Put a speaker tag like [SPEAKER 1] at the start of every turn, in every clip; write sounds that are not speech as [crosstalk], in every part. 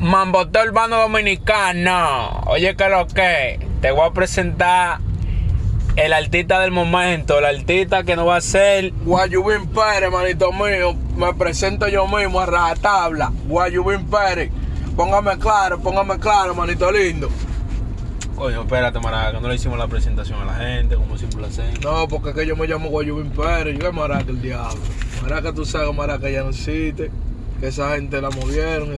[SPEAKER 1] Mambote Urbano Dominicano. Oye, que lo que. Te voy a presentar el artista del momento. El artista que no va a ser.
[SPEAKER 2] Guayubín Pérez, manito mío. Me presento yo mismo a rajatabla. Guayubín Pérez. Póngame claro, póngame claro, manito lindo.
[SPEAKER 1] Coño, espérate, Maraca, no le hicimos la presentación a la gente, como siempre hacemos.
[SPEAKER 2] No, porque es que yo me llamo Guayubín Pérez. Yo es Maraca el diablo. Maraca, tú sabes, Maraca ya no existe. Que esa gente la movieron.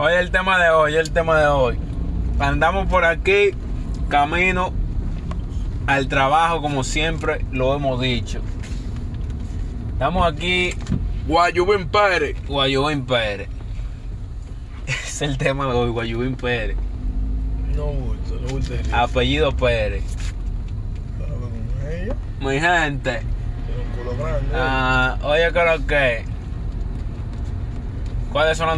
[SPEAKER 1] Hoy el tema de hoy, el tema de hoy. Andamos por aquí, camino al trabajo, como siempre lo hemos dicho. Estamos aquí,
[SPEAKER 2] Guayubín Pérez.
[SPEAKER 1] Guayubín Pérez. [laughs] Es el tema de hoy, Guayubín Pérez.
[SPEAKER 2] No gusta, no gusta.
[SPEAKER 1] Apellido Pérez.
[SPEAKER 2] Pero con
[SPEAKER 1] Mi gente,
[SPEAKER 2] tiene un culo grande.
[SPEAKER 1] ah, oye, creo que. ¿Cuáles son las